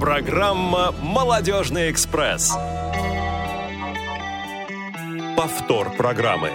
Программа «Молодежный экспресс». Повтор программы.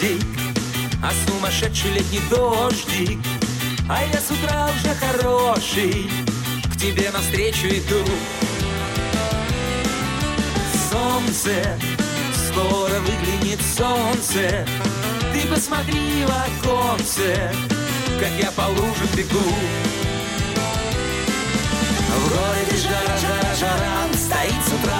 Дождик, а сумасшедший летний дождик, а я с утра уже хороший, к тебе навстречу иду. Солнце, скоро выглянет солнце, ты посмотри в оконце, как я по лужам бегу. В городе жара, жара, жара, стоит с утра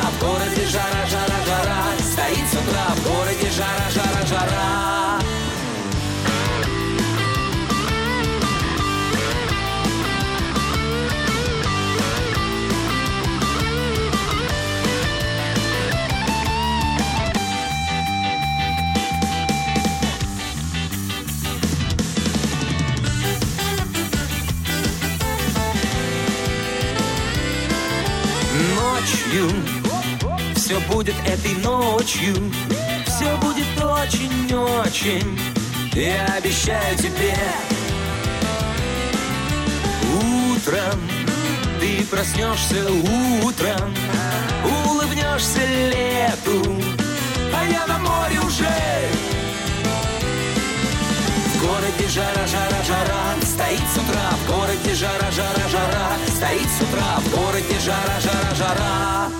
все будет этой ночью, все будет очень-очень, я обещаю тебе. Утром ты проснешься утром, улыбнешься лету, а я на море уже. Городе жара, жара, жара, стоит с утра, в городе жара, жара, жара, стоит с утра, в городе жара, жара, жара.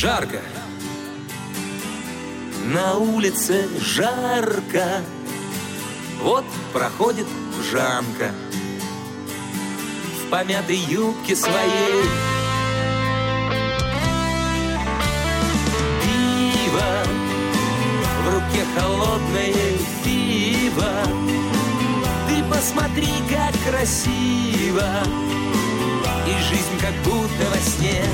Жарко. На улице жарко. Вот проходит Жанка. В помятой юбке своей. Пиво. В руке холодное пиво. Ты посмотри, как красиво. И жизнь как будто во сне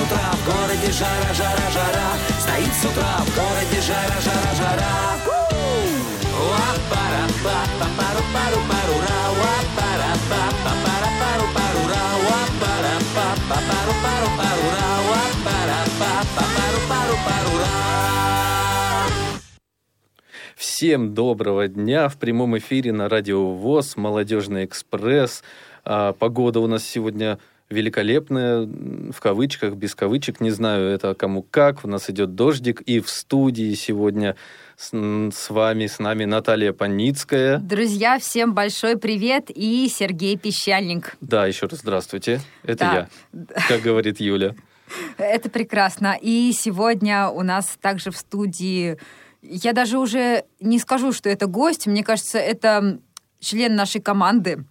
с утра в городе жара, жара, жара, стоит с утра в городе жара, жара, жара. Всем доброго дня. В прямом эфире на Радио ВОЗ, Молодежный экспресс. А, Погода у нас сегодня великолепная, в кавычках, без кавычек, не знаю, это кому как. У нас идет дождик, и в студии сегодня с, с вами, с нами Наталья Паницкая. Друзья, всем большой привет и Сергей Пещальник. Да, еще раз здравствуйте. Это Да. я, как говорит Юля. Это прекрасно. И сегодня у нас также в студии, я даже уже не скажу, что это гость, мне кажется, это член нашей команды,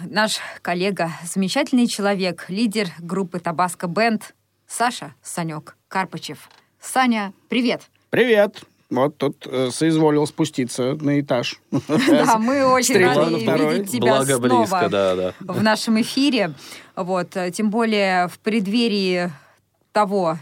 наш коллега, замечательный человек, лидер группы Табаско Бенд Саша Санек Карпачев. Саня, привет! Привет! Вот тут э, соизволил спуститься на этаж. Да, мы очень рады видеть тебя Благо снова близко, да, да. в нашем эфире. Вот, э, тем более в преддверии того,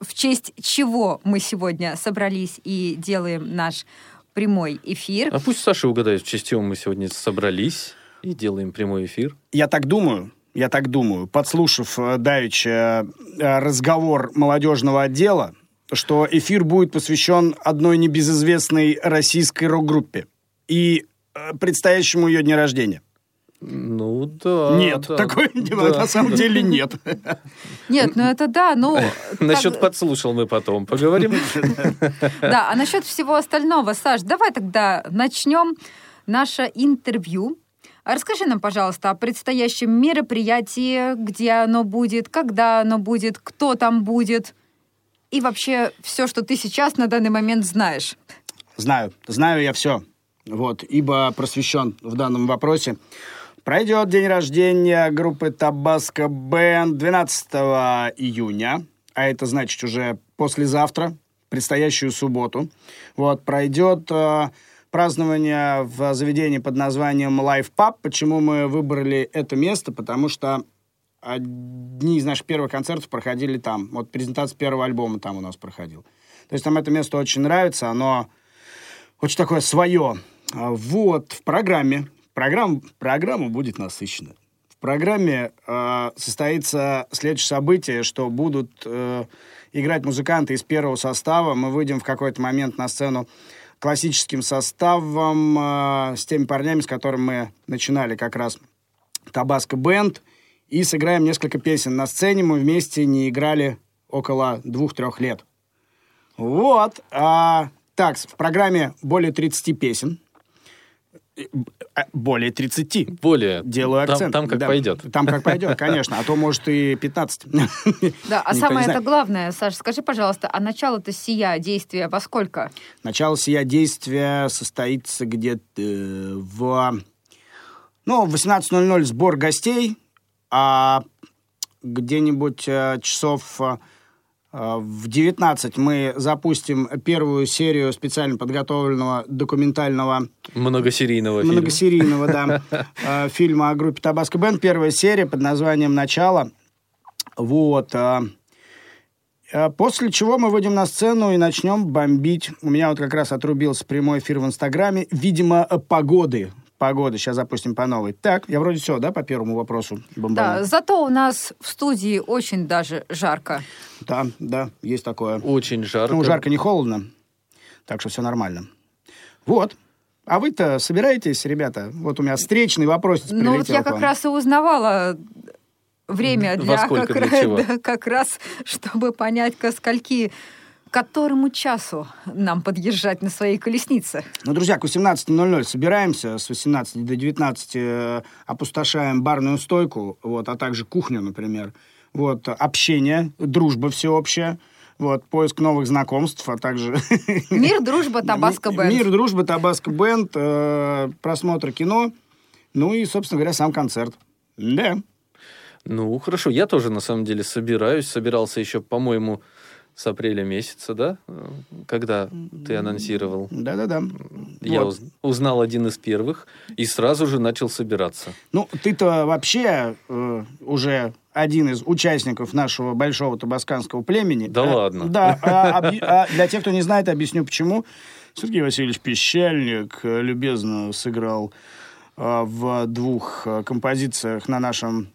в честь чего мы сегодня собрались и делаем наш прямой эфир. А пусть Саша угадает, в честь чего мы сегодня собрались и делаем прямой эфир. Я так думаю, я так думаю, подслушав э, давеча э, разговор молодежного отдела, что эфир будет посвящен одной небезызвестной российской рок-группе и э, предстоящему ее дню рождения. Ну да. нет, да, такой да. на самом деле нет. Нет, ну это да, ну... Насчет подслушал мы потом поговорим. Да, а насчет всего остального, Саш, давай тогда начнем наше интервью. Расскажи нам, пожалуйста, о предстоящем мероприятии, где оно будет, когда оно будет, кто там будет, и вообще все, что ты сейчас на данный момент знаешь. Знаю, знаю я все. Вот, ибо просвещен в данном вопросе. Пройдет день рождения группы Табаско Бенд 12 июня, а это значит уже послезавтра, предстоящую субботу. Вот, пройдет э, празднование в заведении под названием Life Pub. Почему мы выбрали это место? Потому что одни из наших первых концертов проходили там. Вот презентация первого альбома там у нас проходил. То есть нам это место очень нравится, оно очень такое свое. А, Вот, в программе, программа, программа будет насыщена. В программе э, состоится следующее событие, что будут э, играть музыканты из первого состава. Мы выйдем в какой-то момент на сцену классическим составом, э, с теми парнями, с которыми мы начинали как раз Табаско Бенд, и сыграем несколько песен на сцене. Мы вместе не играли около двух-трех лет. Вот. а, так, в программе более 30 песен. Э, Более 30. Более. Делаю Там- акцент. Там, как Да. пойдет. Там как пойдет, конечно. А то, может, и 15. Да, а самое это главное, Саш, скажи, пожалуйста, а начало-то сия действия во сколько? Начало сия действия состоится где-то э, в... Ну, в 18.00 сбор гостей, а где-нибудь э, часов в 19 мы запустим первую серию специально подготовленного документального Многосерийного фильма. многосерийного, да, э, фильма о группе Табаско Бенд. Первая серия под названием «Начало». Вот. э, После чего мы выйдем на сцену и начнем бомбить. У меня вот как раз отрубился прямой эфир в Инстаграме. Видимо, погоды. Погоды. Сейчас запустим по новой. Так, я вроде все, да, по первому вопросу бомбанул? Да, зато у нас в студии очень даже жарко. Да, да, есть такое. Очень жарко. Ну, жарко, не холодно. Так что все нормально. Вот. А вы-то собираетесь, ребята? Вот у меня встречный вопрос Ну вот я как раз и узнавала время Во для сколько, как, для раз- чего? да, как раз, чтобы понять, ко скольки, которому часу нам подъезжать на своей колеснице. Ну, друзья, к 18.00 собираемся, с 18 до 19 э, опустошаем барную стойку, вот, а также кухню, например. Вот, общение, дружба всеобщая, вот, поиск новых знакомств, а также... Мир, дружба, Табаско Бенд. Мир, дружба, Табаско Бенд, э, просмотр кино, ну и, собственно говоря, сам концерт. Да. Ну, хорошо. Я тоже, на самом деле, собираюсь. Собирался еще, по-моему, с апреля месяца, да? Когда ты анонсировал. Да-да-да. Я Вот. уз- узнал один из первых и сразу же начал собираться. Ну, ты-то вообще э, уже один из участников нашего большого табасканского племени. Да Э, ладно? Да. а объ- а для тех, кто не знает, объясню почему. Сергей Васильевич Пещальник э, любезно сыграл э, в двух э, композициях на нашем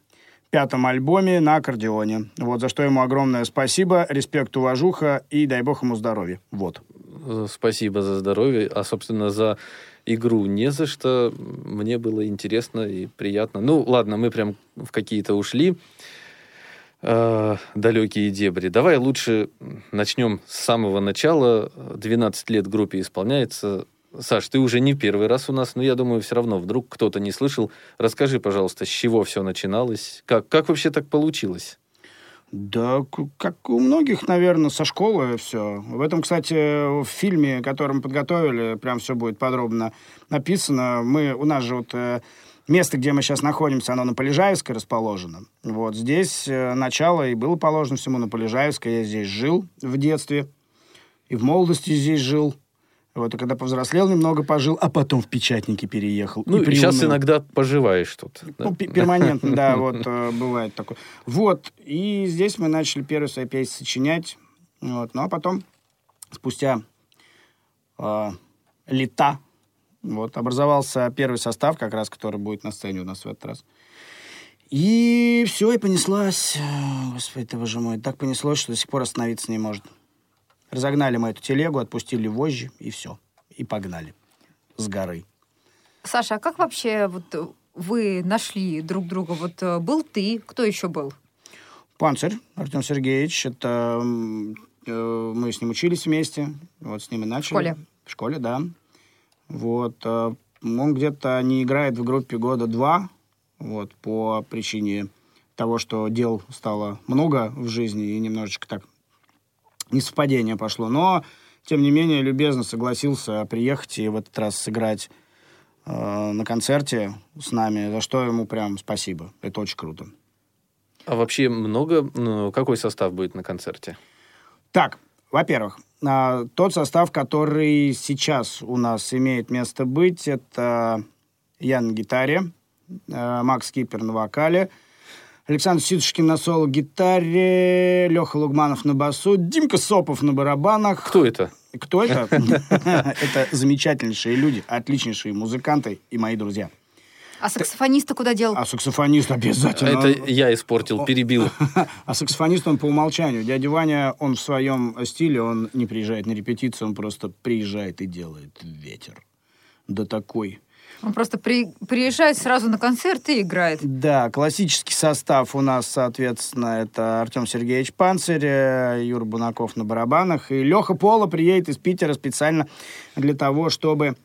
пятом альбоме на аккордеоне. Вот, за что ему огромное спасибо, респект, уважуха и дай бог ему здоровья. Вот. Э, Спасибо за здоровье, а, собственно, за игру не за что. Мне было интересно и приятно. Ну, ладно, мы прям в какие-то ушли э, далекие дебри. Давай лучше начнем с самого начала. 12 лет группе исполняется. Саш, ты уже не первый раз у нас, но я думаю, все равно вдруг кто-то не слышал. Расскажи, пожалуйста, с чего все начиналось? Как, как вообще так получилось? Да, как у многих, наверное, со школы все. В этом, кстати, в фильме, который мы подготовили, прям все будет подробно написано. Мы, у нас же вот э, место, где мы сейчас находимся, оно на Полежаевской расположено. Вот здесь э, начало и было положено всему на Полежаевской. Я здесь жил в детстве и в молодости здесь жил. Вот, и когда повзрослел, немного пожил, а потом в Печатники переехал. Ну, и сейчас приуныл. иногда поживаешь тут. Ну, пе- перманентно, да, вот э, бывает такое. Вот, и здесь мы начали первые свои песни сочинять. Вот, ну, а потом, спустя э, лета, вот, образовался первый состав, как раз, который будет на сцене у нас в этот раз. И все, и понеслась. э, Господи, ты боже мой, так понеслось, что до сих пор остановиться не может. Разогнали мы эту телегу, отпустили вожжи, и все. И погнали с горы. Саша, а как вообще вот вы нашли друг друга? Вот э, был ты, кто еще был? Панцирь Артем Сергеевич. Это э, мы с ним учились вместе. Вот с ним и начали. школе? В школе, да. Вот. э, Он где-то не играет в группе года два. Вот, по причине того, что дел стало много в жизни и немножечко так несовпадение пошло. Но, тем не менее, любезно согласился приехать и в этот раз сыграть э, на концерте с нами, за что ему прям спасибо. Это очень круто. А вообще много... Ну, какой состав будет на концерте? Так, во-первых, а, тот состав, который сейчас у нас имеет место быть, это я на гитаре, а, Макс Кипер на вокале, Александр Сидушкин на соло-гитаре, Леха Лугманов на басу, Димка Сопов на барабанах. Кто это? Кто это? Это замечательнейшие люди, отличнейшие музыканты и мои друзья. А саксофониста куда дел? А саксофонист обязательно. Это я испортил, перебил. А саксофонист он по умолчанию. Дядя Ваня, он в своем стиле, он не приезжает на репетицию, он просто приезжает и делает ветер. Да такой. Он просто при- приезжает сразу на концерт и играет. Да, классический состав у нас, соответственно, это Артем Сергеевич Панцирь, э, Юра Бунаков на барабанах. И Леха Пола приедет из Питера специально для того, чтобы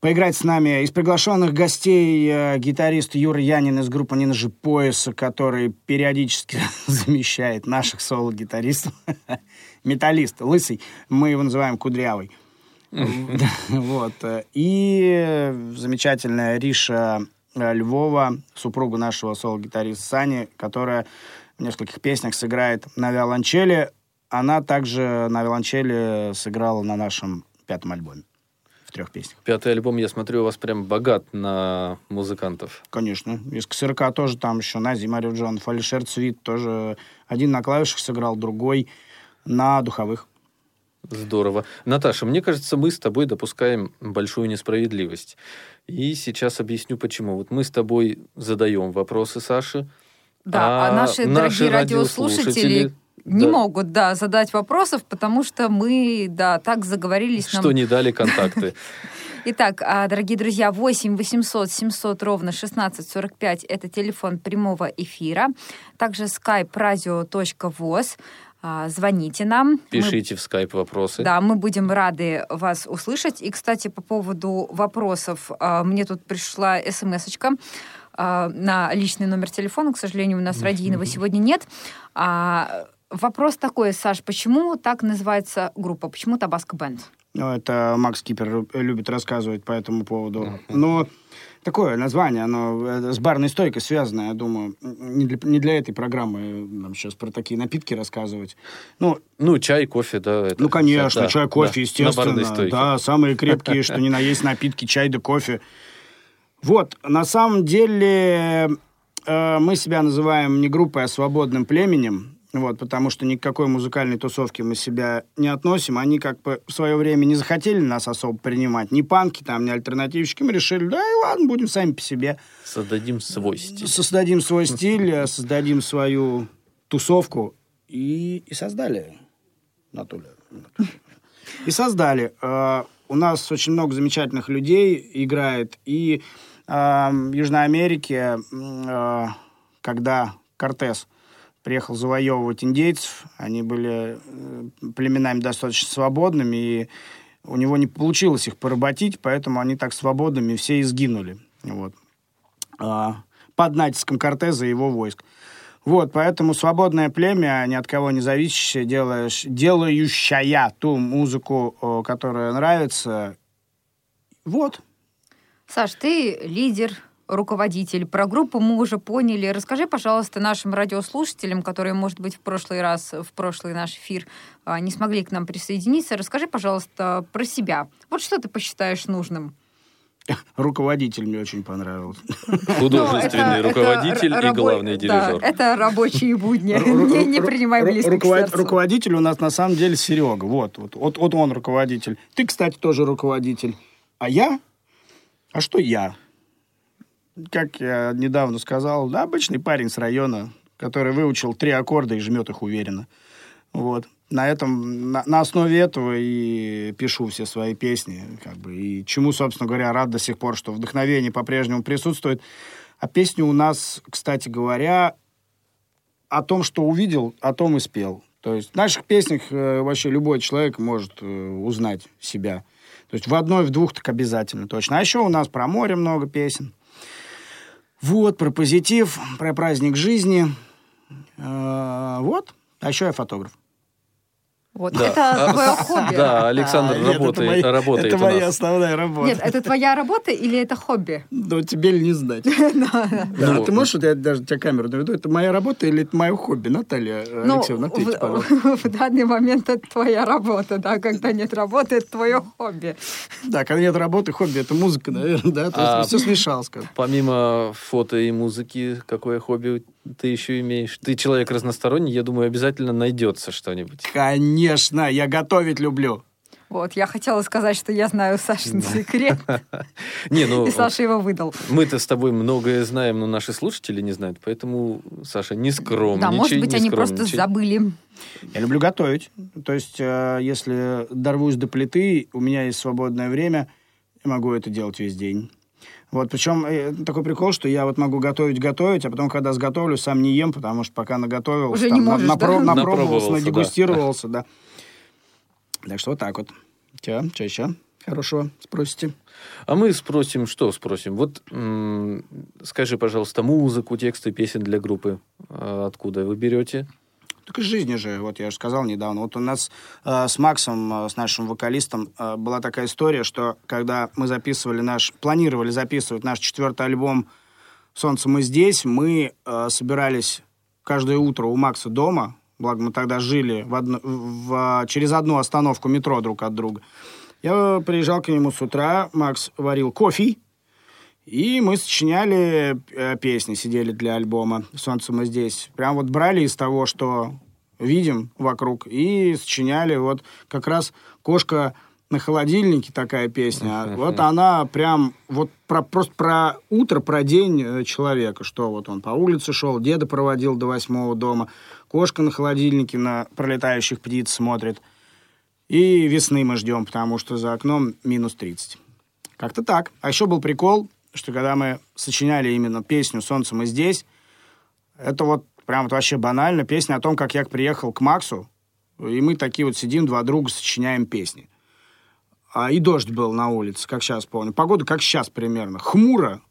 поиграть с нами. Из приглашенных гостей э, гитарист Юра Янин из группы «Не ножи пояса», который периодически замещает наших соло-гитаристов. Металлист, лысый. Мы его называем Кудрявый. Вот. И замечательная Риша э, Львова, супруга нашего соло-гитариста Сани, которая в нескольких песнях сыграет на виолончели. Она также на виолончели сыграла на нашем пятом альбоме в трех песнях. Пятый альбом, я смотрю, у вас прям богат на музыкантов. Конечно. Из КСРК тоже там еще Нази Марьев Джонов, Алишер Цвит тоже. Один на клавишах сыграл, другой на духовых. Здорово. Наташа, мне кажется, мы с тобой допускаем большую несправедливость. И сейчас объясню, почему. Вот мы с тобой задаем вопросы Саше. Да, а, наши, дорогие радиослушатели не да, могут, да, задать вопросов, потому что мы, да, так заговорились. нам- Что не дали контакты. Итак, а, дорогие друзья, 8 800 700 ровно 1645 это телефон прямого эфира. Также skype radio.voz. А, Звоните нам. Мы- Пишите в скайп вопросы. Да, мы будем рады вас услышать. И, кстати, по поводу вопросов, а, мне тут пришла смс-очка а, на личный номер телефона. К сожалению, у нас радийного сегодня нет. Вопрос такой, Саш, почему так называется группа? Почему Табаско Бенд? Ну, это Макс Кипер лю- любит рассказывать по этому поводу. Но такое название, оно э, с барной стойкой связано, я думаю. Не для, не для этой программы нам сейчас про такие напитки рассказывать. Ну, Ну, чай, кофе, да. это ну конечно, да, чай, кофе, да, естественно. Да, самые крепкие, что ни на есть напитки, чай да кофе. Вот, на самом деле э, мы себя называем не группой, а свободным племенем. Вот, потому что ни к какой музыкальной тусовке мы себя не относим. Они как бы в свое время не захотели нас особо принимать. Ни панки там, ни альтернативщики. Мы решили, да и ладно, будем сами по себе. Создадим свой стиль. Создадим свой стиль, э, создадим свою тусовку. И, и создали. Натуля. И создали. Э, У нас очень много замечательных людей играет. И э, в Южной Америке, когда Кортес приехал завоевывать индейцев, они были э, племенами достаточно свободными, и у него не получилось их поработить, поэтому они так свободными все и сгинули. Вот. А, под натиском Кортеза и его войск. Вот, поэтому свободное племя, ни от кого не зависящее, делаешь, делающая ту музыку, которая нравится. Вот. Саш, ты лидер, руководитель. Про группу мы уже поняли. Расскажи, пожалуйста, нашим радиослушателям, которые, может быть, в прошлый раз, в прошлый наш эфир а, не смогли к нам присоединиться, расскажи, пожалуйста, про себя. Вот что ты посчитаешь нужным? Руководитель мне очень понравился. Художественный Ну, это- руководитель это и рабо- главный да, дирижер. это рабочие будни. Ру- Не не принимай близко руковод-. Руководитель у нас на самом деле Серега. Вот, вот, вот, вот он руководитель. Ты, кстати, тоже руководитель. А я? А что я? Как я недавно сказал, да, обычный парень с района, который выучил три аккорда и жмет их уверенно. Вот. На этом, на, на основе этого и пишу все свои песни, как бы, и чему, собственно говоря, рад до сих пор, что вдохновение по-прежнему присутствует. А песни у нас, кстати говоря, о том, что увидел, о том и спел. То есть в наших песнях э, вообще любой человек может э, узнать себя. То есть в одной, в двух так обязательно точно. А еще у нас про море много песен. Вот, про позитив, про праздник жизни. Э, вот. А еще я фотограф. Вот. Да. Это А, твое хобби. Да, Александр А, нет, это работает, моя- работает Это у моя нас. основная работа. Нет, это твоя работа или это хобби? Ну, тебе ли не знать. Да, Ну, а ты можешь, я даже тебя камеру наведу, это моя работа или это мое хобби? Наталья э, Ну, Алексеевна, ответьте, в, пожалуйста. в данный момент это твоя работа, да, когда нет работы, это твое хобби. Да, когда нет работы, хобби, это музыка, наверное, да? То А- есть все смешалось. Помимо фото и музыки, какое хобби ты еще имеешь? Ты человек разносторонний, я думаю, обязательно найдется что-нибудь. Конечно, я готовить люблю. Вот, я хотела сказать, что я знаю Сашин секрет, Не, ну, и Саша его выдал. мы-то с тобой многое знаем, но наши слушатели не знают, поэтому, Саша, не скромничай, Да, может быть, они просто забыли. Я люблю готовить. То есть, э, если дорвусь до плиты, у меня есть свободное время, я могу это делать весь день. Вот, причем э, такой прикол, что я вот могу готовить-готовить, а потом, когда сготовлю, сам не ем, потому что пока наготовился, Уже там, не можешь, да? напробовался, Напробовался, да. надегустировался, да. Так что вот так вот. Че, че еще хорошего спросите? А мы спросим, что спросим? Вот м, скажи, пожалуйста, музыку, тексты песен для группы а, откуда вы берете? Так из жизни же, вот я же сказал недавно. Вот у нас э, с Максом, э, с нашим вокалистом, э, была такая история, что когда мы записывали наш, планировали записывать наш четвертый альбом «Солнце мы здесь», мы э, собирались каждое утро у Макса дома, благо мы тогда жили в одно- в- через одну остановку метро друг от друга. Я приезжал к нему с утра, Макс варил кофе, и мы сочиняли э, песни, сидели для альбома «Солнце мы здесь». Прям вот брали из того, что видим вокруг, и сочиняли вот как раз «Кошка на холодильнике» такая песня. А Вот она прям вот про, просто про утро, про день э, человека, что вот он по улице шел, деда проводил до восьмого дома, кошка на холодильнике на пролетающих птиц смотрит. И весны мы ждем, потому что за окном минус 30. Как-то так. А еще был прикол, что когда мы сочиняли именно песню «Солнце мы здесь», это вот прям вот вообще банально. Песня о том, как я приехал к Максу, и мы такие вот сидим, два друга, сочиняем песни. А, и дождь был на улице, как сейчас помню. Погода как сейчас примерно. Хмуро,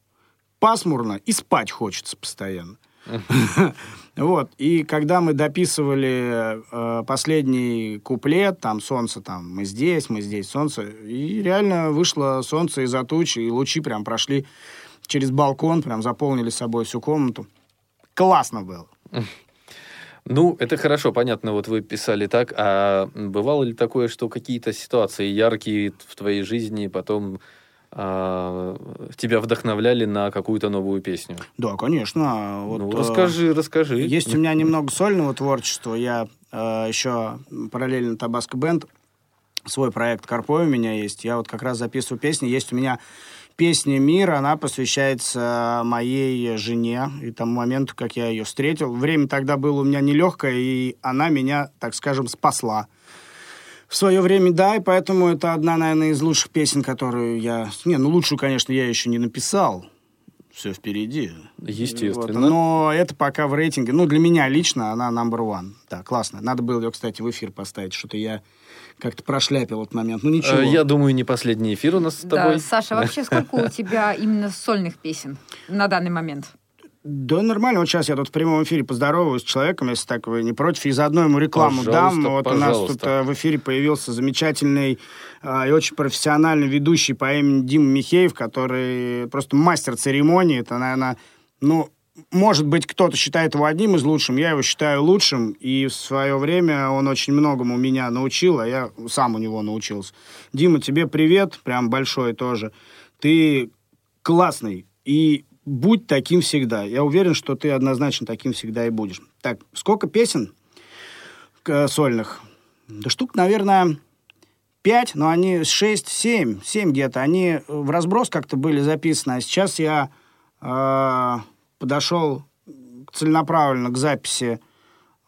пасмурно и спать хочется постоянно. Вот. И когда мы дописывали э, последний куплет, там солнце, там мы здесь, мы здесь, солнце, и реально вышло солнце из-за тучи, и лучи прям прошли через балкон, прям заполнили собой всю комнату. Классно было. Ну, это хорошо, понятно, вот вы писали так, а бывало ли такое, что какие-то ситуации яркие в твоей жизни потом тебя вдохновляли на какую-то новую песню? Да, конечно. Вот, ну, э, расскажи, расскажи. Есть у меня немного сольного творчества. Я э, еще параллельно Табаско Бенд. Свой проект Карпой у меня есть. Я вот как раз записываю песни. Есть у меня песня «Мир». Она посвящается моей жене и тому моменту, как я ее встретил. Время тогда было у меня нелегкое, и она меня, так скажем, спасла. В свое время, да, и поэтому это одна, наверное, из лучших песен, которую я... Не, ну лучшую, конечно, я еще не написал. Все впереди. Естественно. Вот, но это пока в рейтинге. Ну, для меня лично она number one. Да, классно. Надо было ее, кстати, в эфир поставить. Что-то я как-то прошляпил этот момент. Ну, ничего. Э, Я думаю, не последний эфир у нас с тобой. Да, Саша, вообще сколько у тебя именно сольных песен на данный момент? Да нормально. Вот сейчас я тут в прямом эфире поздороваюсь с человеком, если так вы не против, и заодно ему рекламу Пожалуйста, дам. Вот у нас пожалуйста. тут э, в эфире появился замечательный э, и очень профессиональный ведущий по имени Дима Михеев, который просто мастер церемонии. Это, наверное, ну, может быть, кто-то считает его одним из лучших, я его считаю лучшим, и в свое время он очень многому меня научил, а я сам у него научился. Дима, тебе привет, прям большой тоже. Ты классный, и будь таким всегда. Я уверен, что ты однозначно таким всегда и будешь. Так, сколько песен э, сольных? Да штук, наверное, пять, но они шесть, семь, семь где-то. Они в разброс как-то были записаны, а сейчас я э, подошел целенаправленно к записи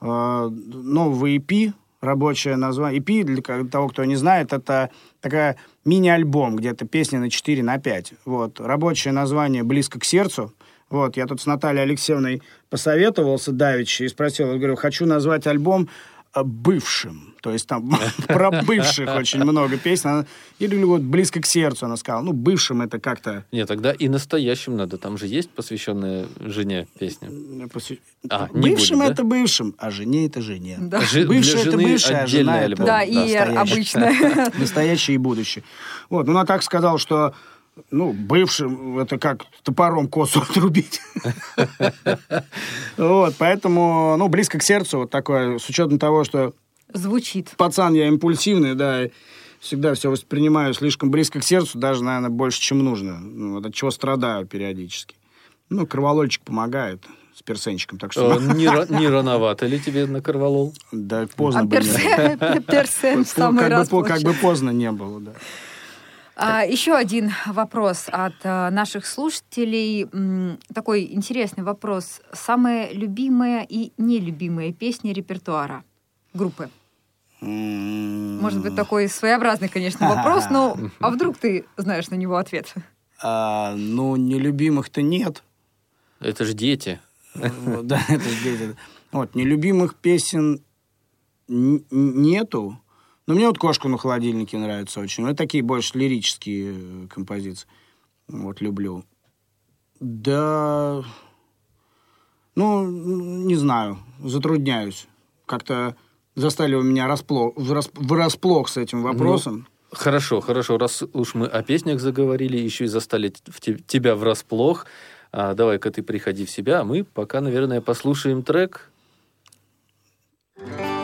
э, нового EP, рабочее название. EP, для того, кто не знает, это такая мини-альбом, где-то песни на 4, на 5. Вот. Рабочее название «Близко к сердцу». Вот, я тут с Натальей Алексеевной посоветовался давеча и спросил, я говорю, хочу назвать альбом бывшим. То есть там про бывших очень много песен. Или вот близко к сердцу она сказала. Ну, бывшим это как-то... Нет, тогда и настоящим надо. Там же есть посвященная жене песня. посвя- А, не бывшим будет, да? это бывшим, а жене это жене. Да. Жи- Бывшая это бывшая, а жена отдельный это... альбом. Да, и настоящая. обычно. Настоящее и будущее. Вот, ну, она так сказала, что ну, бывшим это как топором косу отрубить. Вот, поэтому, ну, близко к сердцу вот такое, с учетом того, что Звучит. пацан я импульсивный, да, всегда все воспринимаю слишком близко к сердцу, даже, наверное, больше, чем нужно. Ну, вот от чего страдаю периодически. Ну, кроволольчик помогает с персенчиком, так что... Не не рановато ли тебе на корвалол? Да, поздно А бы не персе- персен в Как самый раз как бы поздно не было, да. А, еще один вопрос от а, наших слушателей. М, Такой интересный вопрос. Самые любимые и нелюбимые песни репертуара группы? Может быть, такой своеобразный, конечно, вопрос, но а вдруг ты знаешь на него ответ? А, ну, нелюбимых-то нет. Это же дети. Вот, Да, это ж дети. Вот, нелюбимых песен нету. Но мне вот «Кошку на холодильнике» нравится очень. Это такие больше лирические э, композиции. Вот, люблю. Да... Ну, не знаю. Затрудняюсь. Как-то застали у меня расплох, врасп- врасплох с этим вопросом. Хорошо, хорошо. Раз уж мы о песнях заговорили, еще и застали в те- тебя врасплох, а, давай-ка ты приходи в себя, а мы пока, наверное, послушаем трек. Ветер,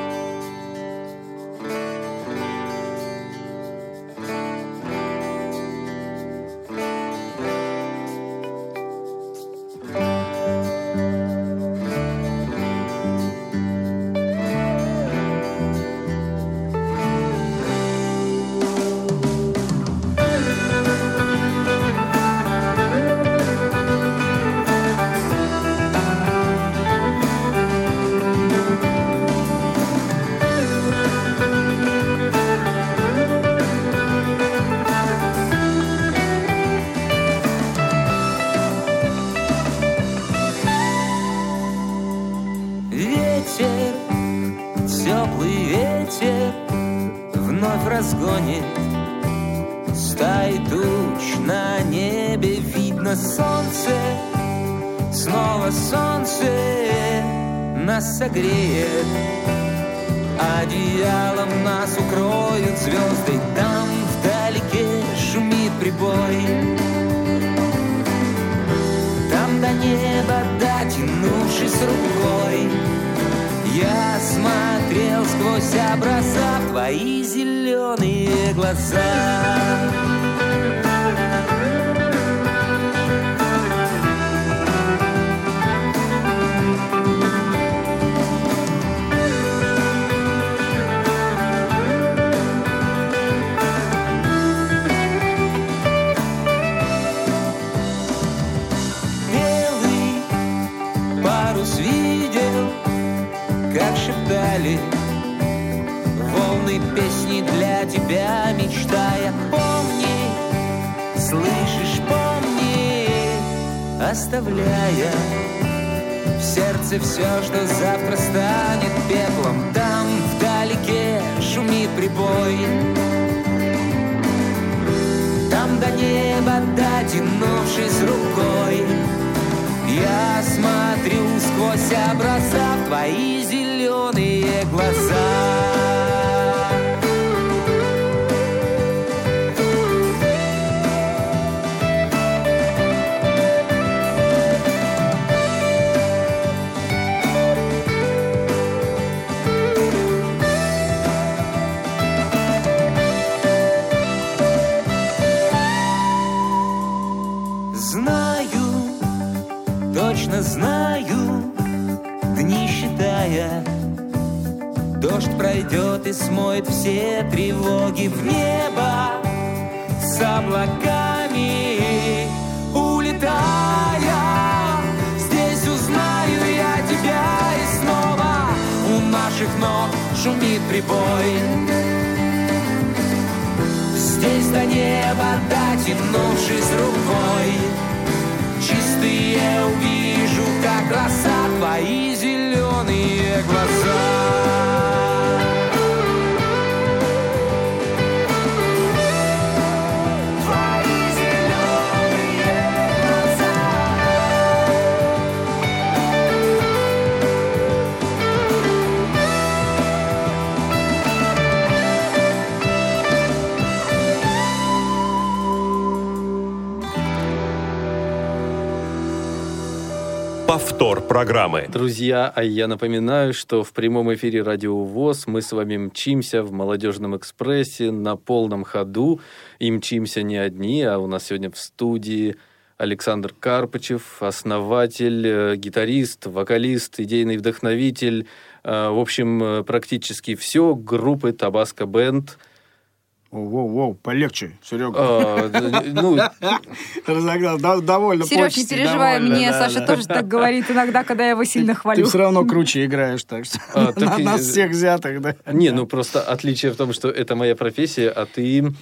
согреет. Одеялом нас укроют звезды Там вдалеке шумит прибой. Там до неба дотянувшись рукой Я смотрел сквозь образа в твои зеленые глаза тебя мечтая Помни, слышишь, помни Оставляя в сердце все, что завтра станет пеплом Там вдалеке шумит прибой Там до неба дотянувшись рукой Я смотрю сквозь образа твои зеленые глаза. Пройдет и смоет все тревоги в небо. С облаками улетая Здесь узнаю я тебя и снова. У наших ног шумит прибой. Здесь до неба дотянувшись рукой. Чистые увижу, как роса твои зеленые глаза программы. Друзья, а я напоминаю, что в прямом эфире Радио ВОЗ мы с вами мчимся в Молодежном экспрессе на полном ходу. И мчимся не одни, а у нас сегодня в студии Александр Карпачев, основатель, э, гитарист, вокалист, идейный вдохновитель. э, В общем, э, практически все группы Табаско Бенд. Воу-воу, полегче, Серега. А, Ну, Разогнал, довольно Сереж, не переживай, мне Саша тоже так говорит иногда, когда я его сильно Ты хвалю. все равно круче играешь, так что А, нас всех взятых, да. Не, ну просто отличие в том, что это моя профессия, а ты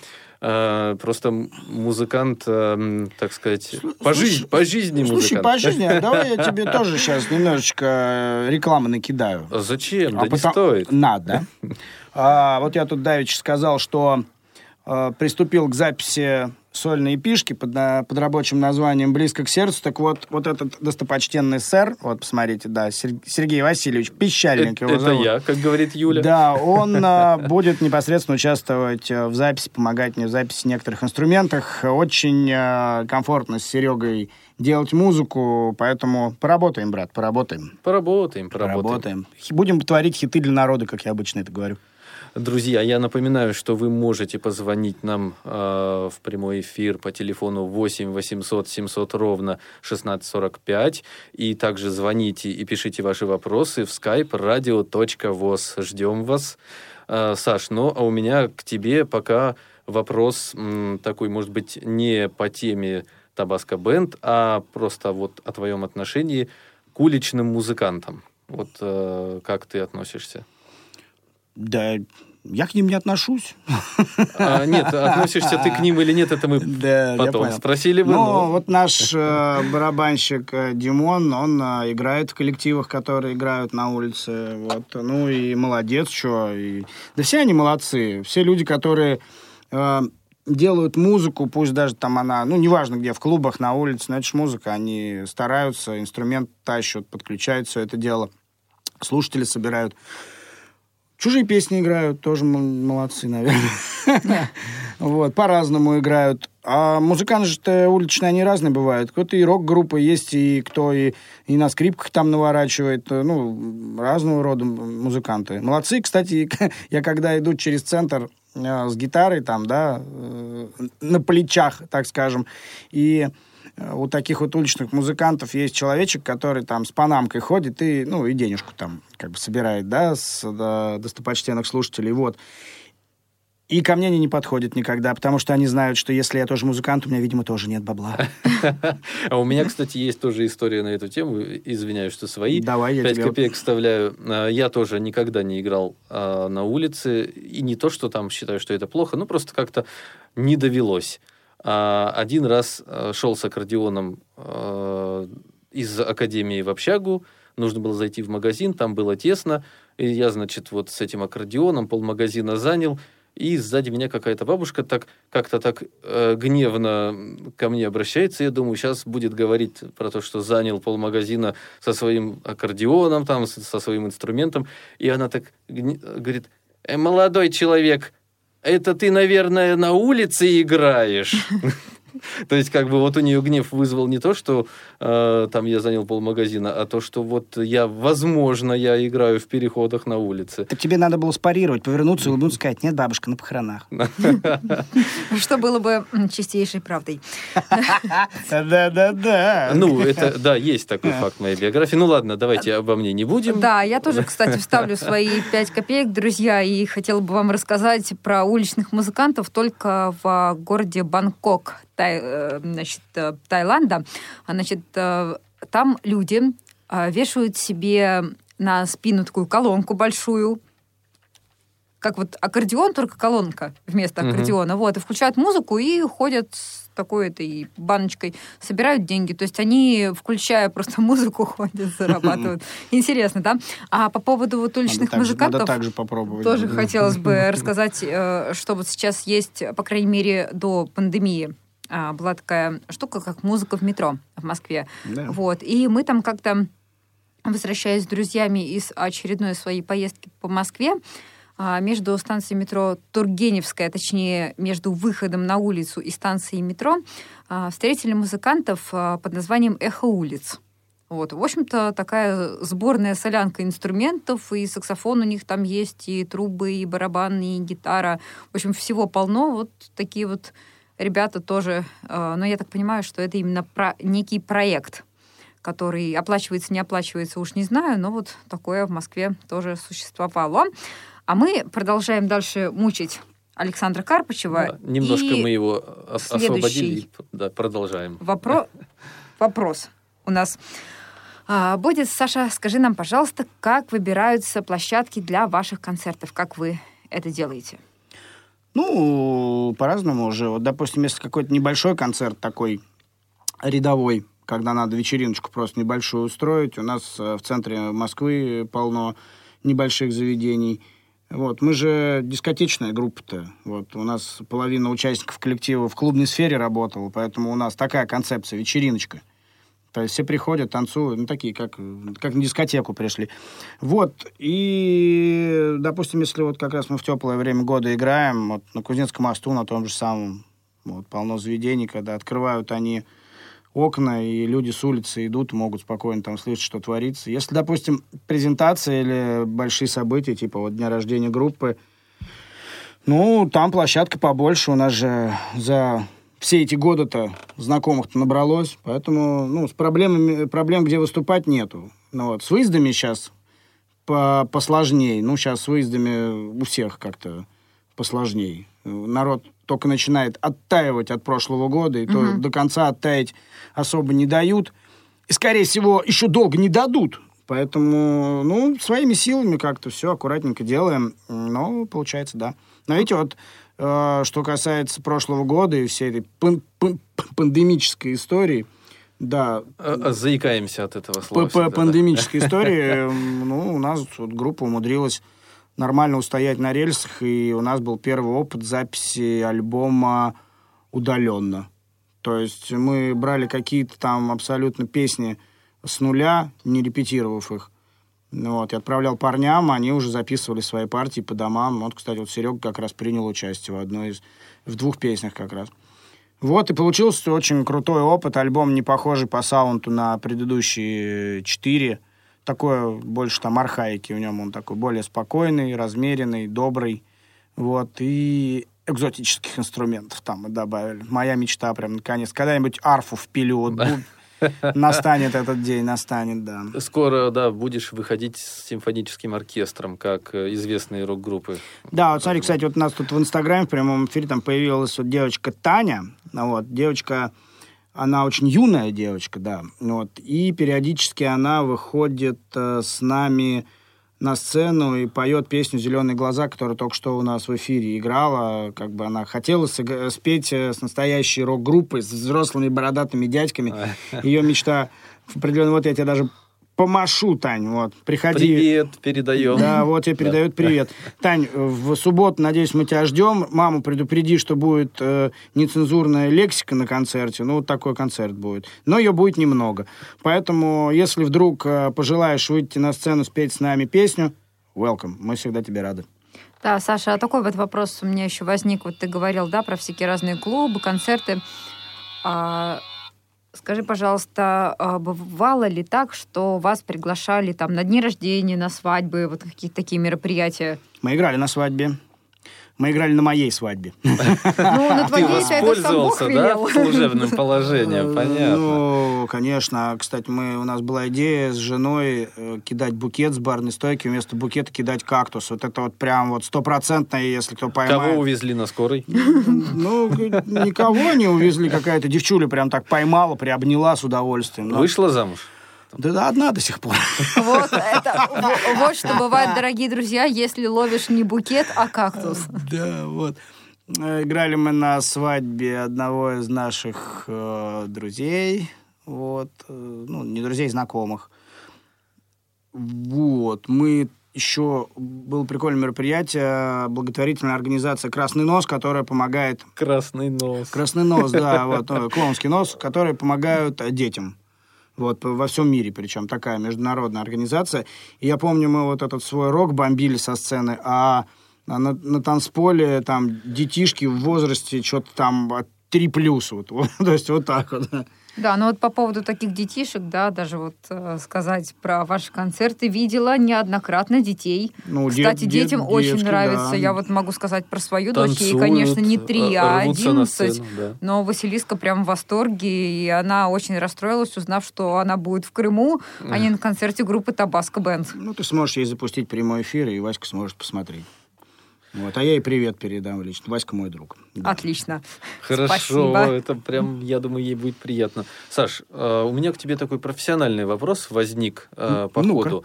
э, просто музыкант, э, так сказать, по, жизни, по жизни Слушай, музыкант. по жизни, а давай я тебе тоже сейчас немножечко рекламы накидаю. А Зачем? А да не стоит. Надо. А, вот я тут давеча сказал, что а, приступил к записи сольной пишки под, на- под рабочим названием «Близко к сердцу». Так вот, вот этот достопочтенный сэр, вот посмотрите, да, Сер- Сергей Васильевич Пищальник Это, его это зовут. я, как говорит Юля. Да, он а, будет непосредственно участвовать а, в записи, помогать мне в записи некоторых инструментах. Очень комфортно с Серегой делать музыку, поэтому поработаем, брат, поработаем. Поработаем, поработаем. Будем творить хиты для народа, как я обычно это говорю. Друзья, я напоминаю, что вы можете позвонить нам э, в прямой эфир по телефону 8 800 700 ровно 1645. И также звоните и пишите ваши вопросы в skype radio.voz. Ждем вас. Э, Саш, ну а у меня к тебе пока вопрос м, такой, может быть, не по теме Табаско Бенд, а просто вот о твоем отношении к уличным музыкантам. Вот э, как ты относишься? Да, я к ним не отношусь. А, нет, относишься ты к ним или нет, это мы Да, потом спросили бы. Ну, но- вот наш э, барабанщик э, Димон, он э, играет в коллективах, которые играют на улице. Вот. Ну и молодец, что. И... Да все они молодцы. Все люди, которые э, делают музыку, пусть даже там она, ну, неважно где, в клубах, на улице, же музыка, они стараются, инструмент тащат, подключают все это дело. Слушатели собирают. Чужие песни играют, тоже молодцы, наверное. Вот, по-разному играют. А музыканты же уличные, они разные бывают. Кто-то и рок-группа есть, и кто и, и на скрипках там наворачивает. Ну, разного рода музыканты. Молодцы, кстати, я когда иду через центр э, с гитарой там, да, э, на плечах, так скажем, и у таких вот уличных музыкантов есть человечек, который там с панамкой ходит и, ну, и денежку там как бы собирает, да, с да, достопочтенных слушателей, вот. И ко мне они не подходят никогда, потому что они знают, что если я тоже музыкант, у меня, видимо, тоже нет бабла. А у меня, кстати, есть тоже история на эту тему. Извиняюсь, что свои. Давай, я Пять копеек вставляю. А, Я тоже никогда не играл а, на улице. И не то, что там считаю, что это плохо, ну просто как-то не довелось. А, Один раз а, шел с аккордеоном а, из академии в общагу. Нужно было зайти в магазин, там было тесно. И я, значит, вот с этим аккордеоном полмагазина занял. и сзади меня какая-то бабушка так как-то так э, гневно ко мне обращается. Я думаю, сейчас будет говорить про то, что занял полмагазина со своим аккордеоном, там, со своим инструментом. И она так говорит, «Э, молодой человек, это ты, наверное, на улице играешь. То есть, как бы вот у нее гнев вызвал не то, что э, там я занял полмагазина, а то, что вот я, возможно, я играю в переходах на улице. Так тебе надо было спарировать, повернуться и улыбнуться, сказать, нет, бабушка, на похоронах. Что было бы чистейшей правдой. Да-да-да. Ну, это, да, есть такой факт в моей биографии. Ну ладно, давайте обо мне не будем. Да, я тоже, кстати, вставлю свои пять копеек, друзья, и хотела бы вам рассказать про уличных музыкантов только в городе Бангкок, Тай- э, значит, э, Таиланда. А, Значит, э, там люди э, вешают себе на спину такую колонку большую, как вот аккордеон, только колонка вместо аккордеона. Вот, и включают музыку и ходят с такой этой баночкой, собирают деньги. То есть они, включая просто музыку, ходят, зарабатывают. Интересно, да? А по поводу вот уличных Надо музыкантов... Надо также попробовать. Тоже Да. хотелось бы рассказать, что вот сейчас есть, по крайней мере, до пандемии а, была такая штука, как музыка в метро в Москве. Да. Вот. И мы там как-то, возвращаясь с друзьями из очередной своей поездки по Москве, а, между станцией метро Тургеневская, точнее, между выходом на улицу и станцией метро, а, встретили музыкантов а, под названием «Эхо улиц». Вот. В общем-то, такая сборная солянка инструментов, и саксофон у них там есть, и трубы, и барабаны, и гитара. В общем, всего полно. Вот такие вот ребята тоже. э, Но я так понимаю, что это именно про некий проект, который оплачивается, не оплачивается, уж не знаю, но вот такое в Москве тоже существовало. А мы продолжаем дальше мучить Александра Карпычева. Да, немножко И мы его ос- освободили. Да, продолжаем. Вопро... Вопрос у нас а, будет. Саша, скажи нам, пожалуйста, как выбираются площадки для ваших концертов? Как вы это делаете? Ну, по-разному уже. Вот, допустим, если какой-то небольшой концерт такой рядовой, когда надо вечериночку просто небольшую устроить, у нас э, в центре Москвы полно небольших заведений. Вот, мы же дискотечная группа-то. Вот, у нас половина участников коллектива в клубной сфере работала, поэтому у нас такая концепция, вечериночка. То есть все приходят, танцуют, ну, такие, как, как на дискотеку пришли. Вот, и, допустим, если вот как раз мы в теплое время года играем, вот на Кузнецком мосту, на том же самом, вот, полно заведений, когда открывают они окна, и люди с улицы идут, могут спокойно там слышать, что творится. Если, допустим, презентация или большие события, типа вот дня рождения группы, ну, там площадка побольше, у нас же за все эти годы-то знакомых-то набралось, поэтому, ну, с проблемами, проблем, где выступать, нету. Ну, вот, с выездами сейчас по посложнее. Ну, сейчас с выездами у всех как-то посложнее. Народ только начинает оттаивать от прошлого года, и то Мгм. до конца оттаять особо не дают. И, скорее всего, еще долго не дадут. Поэтому, ну, своими силами как-то все аккуратненько делаем. Но получается, да. Но видите, вот что касается прошлого года и всей этой пан- пан- пандемической истории, да, А- а Заикаемся от этого слова. по, по да. пандемической истории, м, ну, у нас вот группа умудрилась нормально устоять на рельсах, и у нас был первый опыт записи альбома удаленно. То есть мы брали какие-то там абсолютно песни с нуля, не репетировав их. Ну Вот, и отправлял парням, они уже записывали свои партии по домам. Вот, кстати, вот Серега как раз принял участие в одной из... в двух песнях как раз. Вот, и получился очень крутой опыт. Альбом не похожий по саунду на предыдущие четыре. Такое больше там архаики в нем. Он такой более спокойный, размеренный, добрый. Вот, и экзотических инструментов там мы добавили. Моя мечта прям наконец. Когда-нибудь арфу впилю. Вот, настанет этот день, настанет, да. Скоро, да, будешь выходить с симфоническим оркестром, как э, известные рок-группы. Да, вот смотри, кстати, вот у нас тут в Инстаграме в прямом эфире там появилась вот девочка Таня. Вот, девочка, она очень юная девочка, да. Вот, и периодически она выходит э, с нами на сцену и поет песню «Зеленые глаза», которая только что у нас в эфире играла. Как бы она хотела спеть э, с настоящей рок-группой, с взрослыми бородатыми дядьками. Ее мечта в определенный... Вот я тебе даже помашу, Тань, вот, приходи. Привет, передаем. Да, вот тебе передают привет. Тань, в субботу, надеюсь, мы тебя ждем. Маму предупреди, что будет э, нецензурная лексика на концерте. Ну, вот такой концерт будет. Но ее будет немного. Поэтому, если вдруг э, пожелаешь выйти на сцену, спеть с нами песню, welcome. Мы всегда тебе рады. Да, Саша, а такой вот вопрос у меня еще возник. Вот ты говорил, да, про всякие разные клубы, концерты. А, скажи, пожалуйста, а бывало ли так, что вас приглашали там на дни рождения, на свадьбы, вот какие-то такие мероприятия? Мы играли на свадьбе. Мы играли на моей свадьбе. Ну, на Ты твоей сам Бог воспользовался, да, служебным положением, понятно. Ну, конечно. Кстати, мы, у нас была идея с женой э, кидать букет с барной стойки, вместо букета кидать кактус. Вот это вот прям вот стопроцентно, если кто поймает. Кого увезли на скорой? Ну, никого не увезли. Какая-то девчуля прям так поймала, приобняла с удовольствием. Вышла замуж? Да, да, одна до сих пор. Вот, это, во- вот что бывает, дорогие друзья, если ловишь не букет, а кактус. Да, вот. Играли мы на свадьбе одного из наших э, друзей. Вот. э, Ну, не друзей, знакомых. Вот. Мы еще... Было прикольное мероприятие, благотворительная организация «Красный нос», которая помогает... Красный нос. Красный нос, да, вот, э, клоунский нос, которые помогают детям. Вот, во всем мире, причем такая международная организация. И я помню, мы вот этот свой рок бомбили со сцены, а на, на танцполе там детишки в возрасте что-то там от 3 плюс. Вот, то есть вот так вот. Да, но вот по поводу таких детишек, да, даже вот э, сказать про ваши концерты, видела неоднократно детей. Ну, Кстати, дет- детям очень детки, нравится. да. Я вот могу сказать про свою дочь. Ей, Танцуют, конечно, не три, э, а рвутся на 11. сцену, да. Но Василиска прям в восторге, и она очень расстроилась, узнав, что она будет в Крыму, а не на концерте группы Табаско Бенд. Ну, ты сможешь ей запустить прямой эфир, и Васька сможет посмотреть. Вот, а я ей привет передам лично. Васька мой друг. Да. Отлично. Хорошо, Спасибо. это прям, я думаю, ей будет приятно. Саш, э, у меня к тебе такой профессиональный вопрос возник э, по Ну-ка. ходу.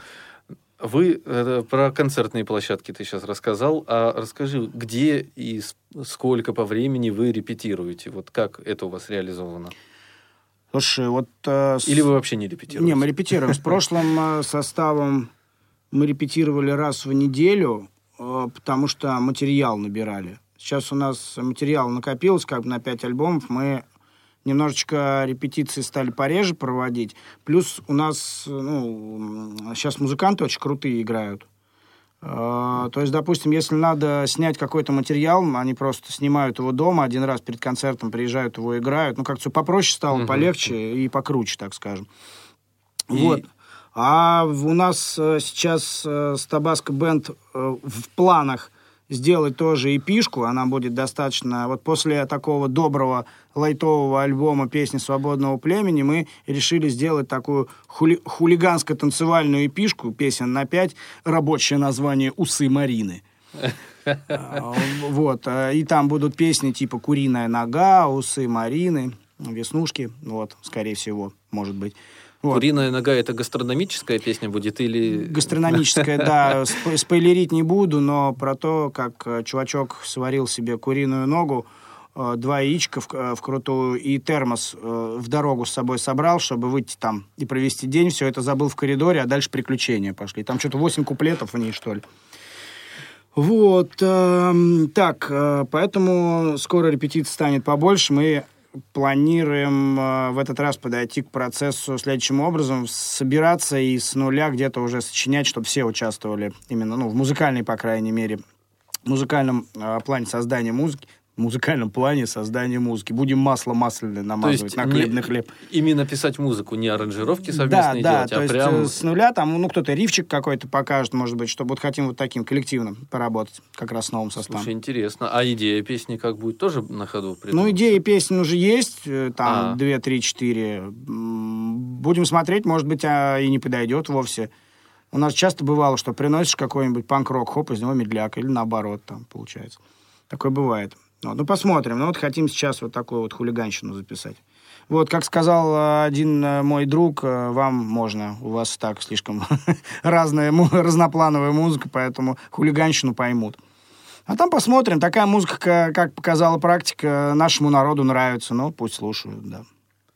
Вы э, про концертные площадки ты сейчас рассказал, а расскажи, где и сколько по времени вы репетируете? Вот как это у вас реализовано? Слушай, вот... э, с- Или вы вообще не репетируете? Не, мы репетируем. С прошлым э, составом мы репетировали раз в неделю, потому что материал набирали. Сейчас у нас материал накопился как бы на пять альбомов. Мы немножечко репетиции стали пореже проводить. Плюс у нас, э, ну, сейчас музыканты очень крутые играют. Э, То есть, допустим, если надо снять какой-то материал, они просто снимают его дома, один раз перед концертом приезжают, его играют. Ну, как-то все попроще стало, полегче и покруче, так скажем. И- Вот. А у нас э, сейчас э, с Табаско Бенд э, в планах сделать тоже эпишку. Она будет достаточно... Вот после такого доброго лайтового альбома «Песни свободного племени» мы решили сделать такую хули- хулиганско-танцевальную эпишку, песен на пять, рабочее название «Усы Марины». Вот. И там будут песни типа «Куриная нога», «Усы Марины», «Веснушки». Вот, скорее всего, может быть. Вот. Куриная нога это гастрономическая песня будет или... Гастрономическая, да. Сп- Спойлерить не буду, но про то, как э, чувачок сварил себе куриную ногу, э, два яичка в, э, вкрутую и термос в дорогу с собой собрал, чтобы выйти там и провести день. Все это забыл в коридоре, а дальше приключения пошли. Там что-то 8 куплетов в ней, что ли. Вот. эм, так, поэтому скоро репетиций станет побольше. Мы планируем э, в этот раз подойти к процессу следующим образом. Собираться и с нуля где-то уже сочинять, чтобы все участвовали именно, ну, в музыкальной, по крайней мере, музыкальном э, плане создания музыки, музыкальном плане создания музыки. Будем масло масляное То намазывать есть на хлебный хлеб. именно писать музыку, не аранжировки Да, совместные да, делать, то а есть прям... э, с нуля там, ну, кто-то рифчик какой-то покажет, может быть, что вот хотим вот таким коллективным поработать, как раз с новым составом. Слушай, интересно. А идея песни как будет? Тоже на ходу Ну, придумывается? идеи песен уже есть, э, А. там, две, три, четыре. Будем смотреть, может быть, а и не подойдет вовсе. У нас часто бывало, что приносишь какой-нибудь панк-рок, хоп, из него медляк, или наоборот, там, получается. Такое бывает. Вот, ну, посмотрим. Ну, вот хотим сейчас вот такую вот хулиганщину записать. Вот, как сказал э, один э, мой друг, э, вам можно, у вас так слишком разная, разноплановая музыка, поэтому хулиганщину поймут. А там посмотрим. Такая музыка, ка- как показала практика, нашему народу нравится. Ну, пусть слушают, да.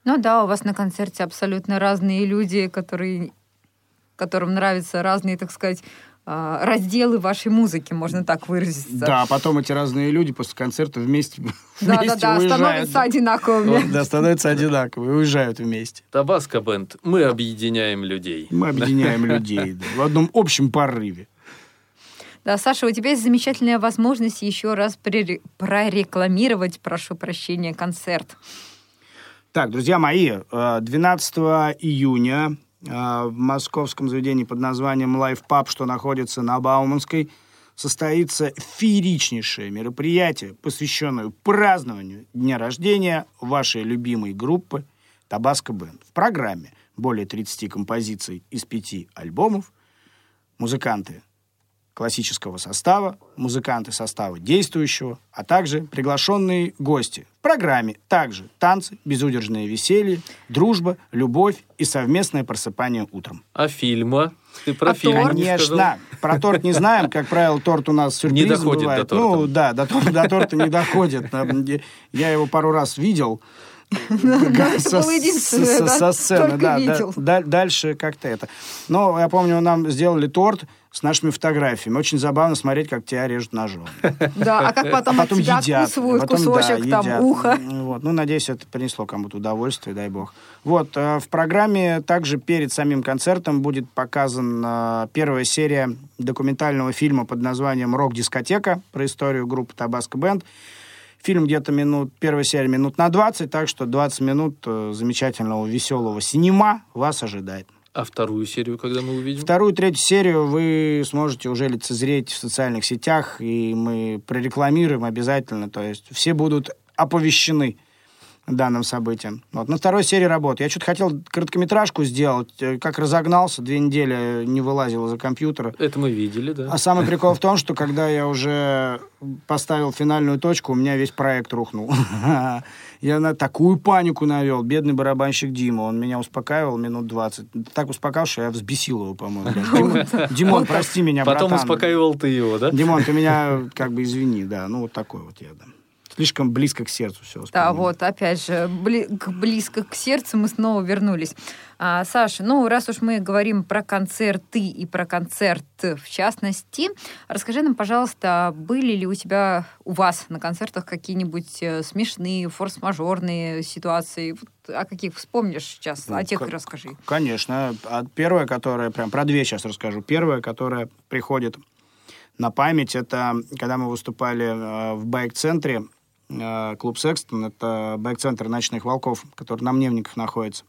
Ну да, у вас на концерте абсолютно разные люди, которые которым нравятся разные, так сказать, разделы вашей музыки, можно так выразиться. Да, а потом эти разные люди после концерта вместе, да, вместе да, да, уезжают. становятся одинаковыми. Да, становятся одинаковые, уезжают вместе. Табаско Бенд. Мы объединяем людей. Мы объединяем людей да, в одном общем порыве. Да, Саша, у тебя есть замечательная возможность еще раз прорекламировать, прошу прощения, концерт. Так, друзья мои, э, 12 июня э, в московском заведении под названием Life Pub, что находится на Бауманской, состоится фееричнейшее мероприятие, посвященное празднованию дня рождения вашей любимой группы Табаско Бенд. В программе более 30 композиций из пяти альбомов. Музыканты классического состава, музыканты состава действующего, а также приглашенные гости. В программе также танцы, безудержное веселье, дружба, любовь и совместное просыпание утром. А фильма? Ты про А фильм торт? Конечно. Про торт не знаем. Как правило, торт у нас сюрприз Не доходит бывает. до торта. Ну, да, до, до торта не доходит. Я его пару раз видел. Со- да? Сцены, да. да. Да- Дальше как-то это. Но я помню, нам сделали торт с нашими фотографиями. Очень забавно смотреть, как тебя режут ножом. Да, а как потом, а потом от тебя едят. откусывают потом, да, кусочек, там, едят. ухо. Вот. Ну, надеюсь, это принесло кому-то удовольствие, дай бог. Вот, э, в программе также перед самим концертом будет показана первая серия документального фильма под названием «Рок-дискотека» про историю группы «Табаско Бенд». Фильм где-то минут, первая серия минут на 20, так что 20 минут э, замечательного, веселого синема вас ожидает. А вторую серию, когда мы увидим? Вторую, третью серию вы сможете уже лицезреть в социальных сетях, и мы прорекламируем обязательно. То есть все будут оповещены данным событием. Вот. На второй серии работы. Я что-то хотел короткометражку сделать, э, как разогнался, две недели не вылазил из-за компьютера. Это мы видели, да. А самый прикол в том, что когда я уже поставил финальную точку, у меня весь проект рухнул. Я на такую панику навел. Бедный барабанщик Дима. Он меня успокаивал минут 20. Так успокаивал, что я взбесил его, по-моему. Димон, прости меня, Потом братан. успокаивал ты его, да? Димон, ты меня как бы извини, да. Ну, вот такой вот я, да. Слишком близко к сердцу все. Да, вот, опять же, бли- близко к сердцу мы снова вернулись. А, Саша, ну, раз уж мы говорим про концерты и про концерт в частности, расскажи нам, пожалуйста, были ли у тебя, у вас на концертах какие-нибудь э, смешные, форс-мажорные ситуации? Вот о каких вспомнишь сейчас? Ну, о тех как- расскажи. Конечно. А первое, которое, прям про две сейчас расскажу. Первое, которое приходит на память, это когда мы выступали э, в байк-центре, э, клуб «Секстон», это байк-центр «Ночных волков», который на Мневниках находится.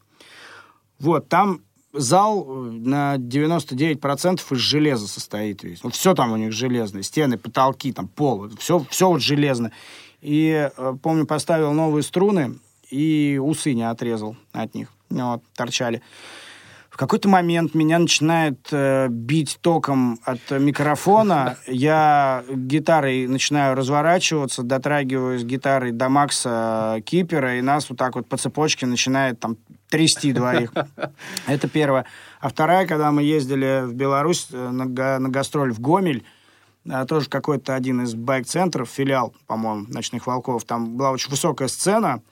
Вот, там зал э, на 99% из железа состоит весь. Вот все там у них железное. Стены, потолки, там пол. Все, все вот железно. И, э, помню, поставил новые струны, и усы не отрезал от них. Вот, торчали. В какой-то момент меня начинает э, бить током от микрофона. Я гитарой начинаю разворачиваться, дотрагиваюсь гитарой до Макса Кипера, и нас вот так вот по цепочке начинает там трясти двоих. Это первое. А вторая, когда мы ездили в Беларусь э, на, га- на гастроль в Гомель, а, тоже какой-то один из байк-центров, филиал, по-моему, «Ночных волков», там была очень высокая сцена,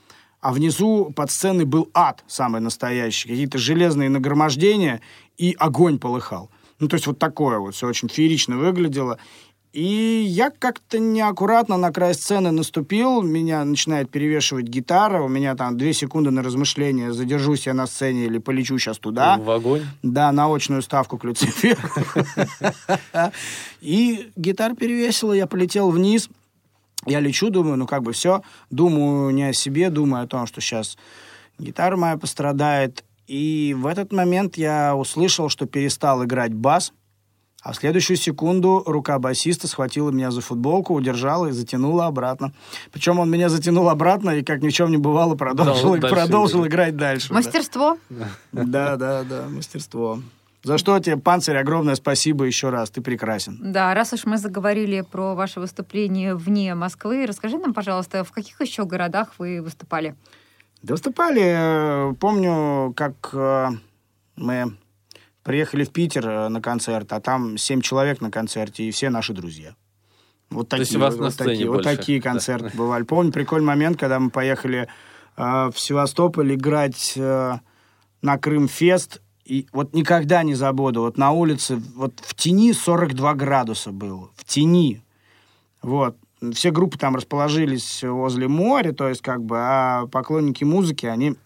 а внизу под сценой был ад самый настоящий. Какие-то железные нагромождения, и огонь полыхал. Ну, то есть вот такое вот, все очень феерично выглядело. И я как-то неаккуратно на край сцены наступил, меня начинает перевешивать гитара, у меня там две секунды на размышление, задержусь я на сцене или полечу сейчас туда. В огонь. Да, на очную ставку к Люциферу. И гитара перевесила, я полетел вниз. Я лечу, думаю, ну как бы все. Думаю не о себе, думаю о том, что сейчас гитара моя пострадает. И в этот момент я услышал, что перестал играть бас. А в следующую секунду рука басиста схватила меня за футболку, удержала и затянула обратно. Причем он меня затянул обратно и, как ни в чем не бывало, продолжил, дальше продолжил играть. дальше. да. Мастерство? Да, да, да, мастерство. За что тебе, Панцирь, огромное спасибо еще раз. Ты прекрасен. Да, раз уж мы заговорили про ваше выступление вне Москвы, расскажи нам, пожалуйста, в каких еще городах вы выступали? Да выступали, э, помню, как э, мы приехали в Питер э, на концерт, а там семь человек на концерте, и все наши друзья. Вот То такие, есть у вас вот, на сцене такие, вот такие да. концерты бывали. Помню прикольный момент, когда мы поехали э, в Севастополь играть э, на Крым-фест, И вот никогда не забуду, вот на улице, вот в тени 42 градуса было, в тени. Вот. Все группы там расположились возле моря, то есть как бы, а поклонники музыки, они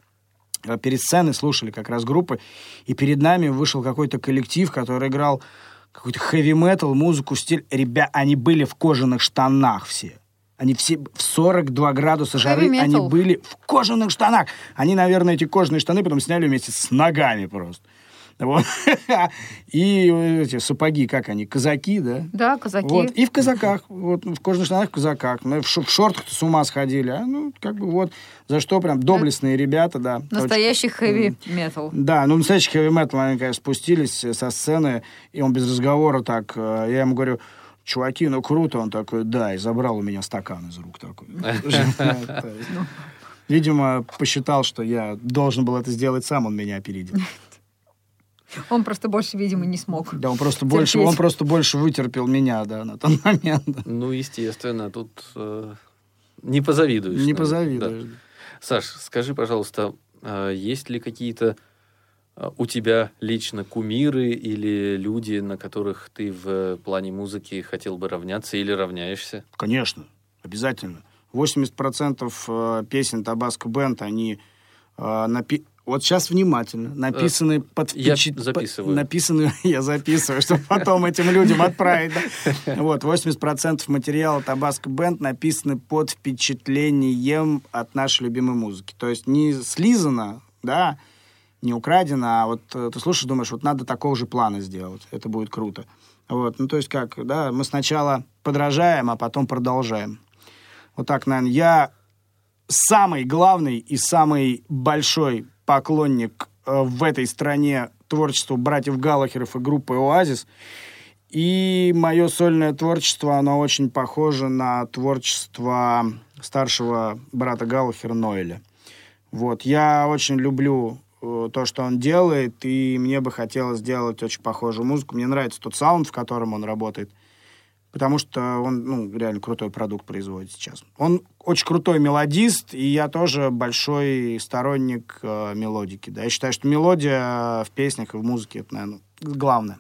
э, перед сценой слушали как раз группы, и перед нами вышел какой-то коллектив, который играл какой-то хэви-метал, музыку, стиль. Ребят, они были в кожаных штанах все. Они все в 42 градуса жары, Heavy metal. они были в кожаных штанах. Они, наверное, эти кожаные штаны потом сняли вместе с ногами просто. Вот. И эти сапоги, как они, казаки, да? Да, казаки. Вот. И в казаках, вот, в кожаных штанах, в казаках. Ну, в, в шортах с ума сходили. А, ну, как бы вот, за что прям доблестные ребята, да. Настоящий хэви метал. Да, ну настоящий хэви метал, они, конечно, спустились со сцены, и он без разговора так, э, я ему говорю, чуваки, ну круто, он такой, да, и забрал у меня стакан из рук такой. Видимо, посчитал, что я должен был это сделать сам, он меня опередил. Он просто больше, видимо, не смог. Да, он просто больше, он просто больше вытерпел меня, да, на тот момент. Ну, естественно, тут э, не позавидуешь. Не наверное. позавидуешь. Да. Саш, скажи, пожалуйста, а есть ли какие-то у тебя лично кумиры или люди, на которых ты в плане музыки хотел бы равняться или равняешься? Конечно, обязательно. 80% э, песен Табаско Бенд, они э, напи- Вот сейчас внимательно. Написаны под я впечат- под- записываю. Написаны, я записываю, чтобы потом этим людям отправить. да. Вот, 80% материала Табаско Бенд написаны под впечатлением от нашей любимой музыки. То есть не слизано, да, не украдено, а вот э, ты слушаешь, думаешь, вот надо такого же плана сделать. Это будет круто. Вот, ну то есть как, да, мы сначала подражаем, а потом продолжаем. Вот так, наверное, я самый главный и самый большой поклонник э, в этой стране творчества братьев Галлахеров и группы «Оазис». И мое сольное творчество, оно очень похоже на творчество старшего брата Галлахера Ноэля. Вот, я очень люблю то, что он делает, и мне бы хотелось сделать очень похожую музыку. Мне нравится тот саунд, в котором он работает, потому что он, ну, реально крутой продукт производит сейчас. Он очень крутой мелодист, и я тоже большой сторонник э, мелодики. Да. Я считаю, что мелодия в песнях и в музыке это, наверное, главное.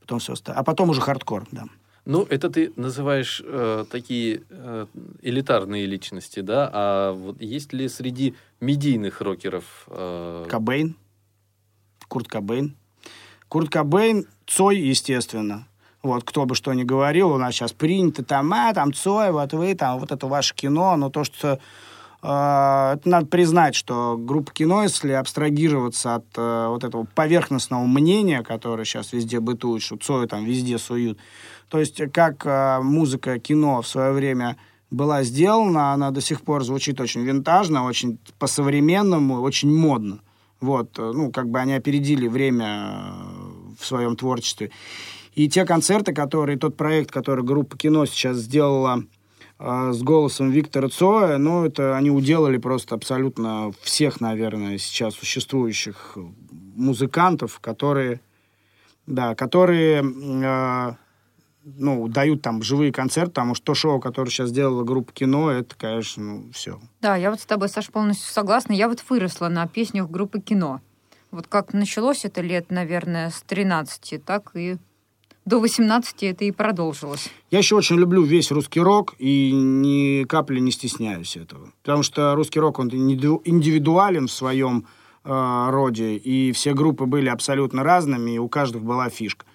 Потом все остальное. А потом уже хардкор, да. Ну, это ты называешь э, такие э, элитарные личности, да? А вот есть ли среди медийных рокеров... э, Кобейн. Курт Кобейн. Курт Кобейн, Цой, естественно. Вот, кто бы что ни говорил, у нас сейчас принято там, а, там Цой, вот вы, там, вот это ваше кино, но то, что... э, это надо признать, что группа кино, если абстрагироваться от э, вот этого поверхностного мнения, которое сейчас везде бытует, что Цою там везде суют, то есть как э, музыка кино в свое время была сделана, она до сих пор звучит очень винтажно, очень по-современному, очень модно. Вот, э, ну, как бы они опередили время э, в своем творчестве. И те концерты, которые, тот проект, который группа кино сейчас сделала э, с голосом Виктора Цоя, ну, это они уделали просто абсолютно всех, наверное, сейчас существующих музыкантов, которые, да, которые, э, ну, дают там живые концерты, потому что то шоу, которое сейчас сделала группа кино, это, конечно, ну, все. Да, я вот с тобой, Саша, полностью согласна. Я вот выросла на песнях группы кино. Вот как началось это лет, наверное, с 13, так и до 18 это и продолжилось. Я еще очень люблю весь русский рок и ни капли не стесняюсь этого. Потому что русский рок, он индивиду- индивидуален в своем э, роде, и все группы были абсолютно разными, и у каждого была фишка.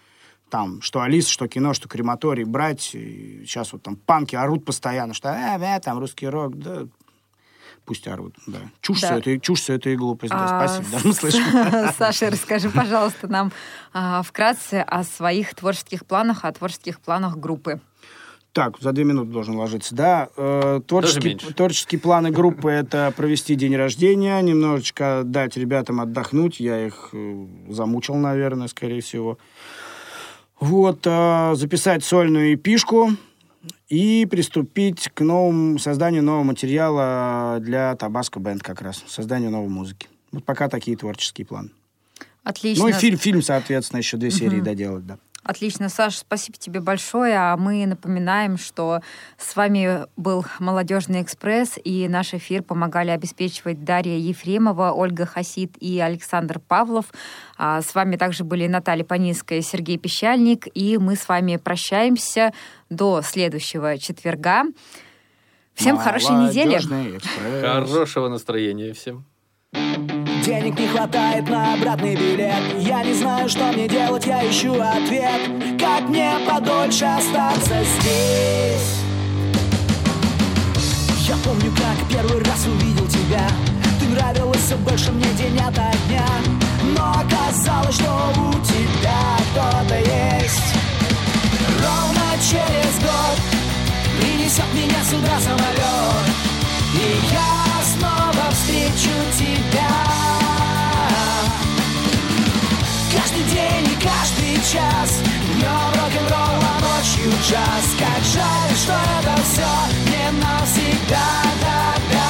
Там, что Алиса, что кино, что крематорий брать. И сейчас вот там панки орут постоянно, что а, бля, там русский рок, да, пусть орут, да. Чушь Да. все это, чушь все это и глупость, да, А, спасибо, да, мы слышим. Саша, расскажи, пожалуйста, нам а, вкратце о своих творческих планах, о творческих планах группы. Так, за две минуты должен ложиться. Да, э, творческие, творческие планы группы это провести день рождения, немножечко дать ребятам отдохнуть. Я их э, замучил, наверное, скорее всего. Вот, э, записать сольную эпишку и приступить к новому созданию нового материала для Табаско Бенд как раз, созданию новой музыки. Вот пока такие творческие планы. Отлично. Ну и фильм, фильм, соответственно, еще две серии доделать, да. Отлично, Саш, спасибо тебе большое. А мы напоминаем, что с вами был «Молодежный экспресс», и наш эфир помогали обеспечивать Дарья Ефремова, Ольга Хасид и Александр Павлов. А с вами также были Наталья Панинская и Сергей Пещальник, и мы с вами прощаемся до следующего четверга. Всем хорошей недели. экспресс. Хорошего настроения всем. Денег не хватает на обратный билет. Я не знаю, что мне делать, я ищу ответ. Как мне подольше остаться здесь? Я помню, как первый раз увидел тебя. Ты нравилась все больше мне день ото дня. Но оказалось, что у тебя кто-то есть. Ровно через год Принесет меня сюда самолет И я снова встречу тебя. Каждый день и каждый час Днем рок-н-ролл, ночью джаз. Как жаль, что это все не навсегда, да-да.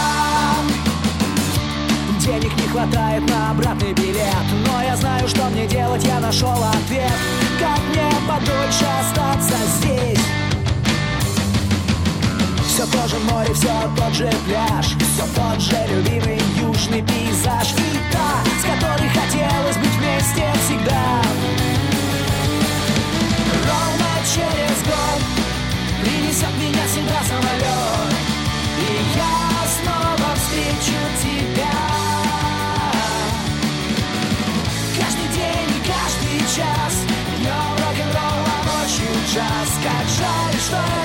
Денег не хватает на обратный билет Но я знаю, что мне делать, я нашел ответ. Как мне подольше остаться здесь все то же море, все тот же пляж Все тот же любимый южный пейзаж. И та, с которой хотелось быть вместе всегда. Ровно через год Принесет меня сюда самолет И я снова встречу тебя. Каждый день и каждый час Днем рок-н-ролл, а ночью джаз Как жаль, что это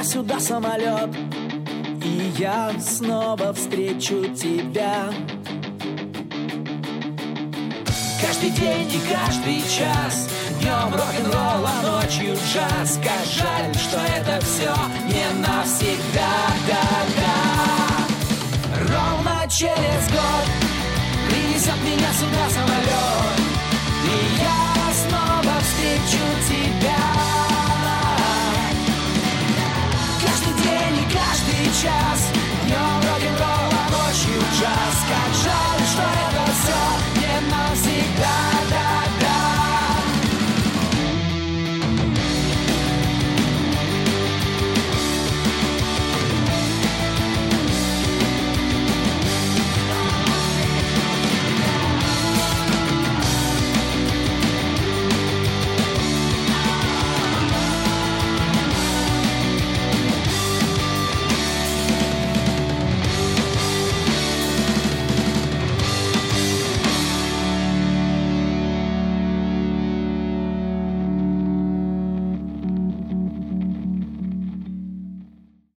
меня сюда самолет И я снова встречу тебя. Каждый день и каждый час Днем рок-н-ролл, а ночью джаз. Как жаль, что это все не навсегда, да-да. Ровно через год Принесет меня сюда самолет И я снова встречу тебя chest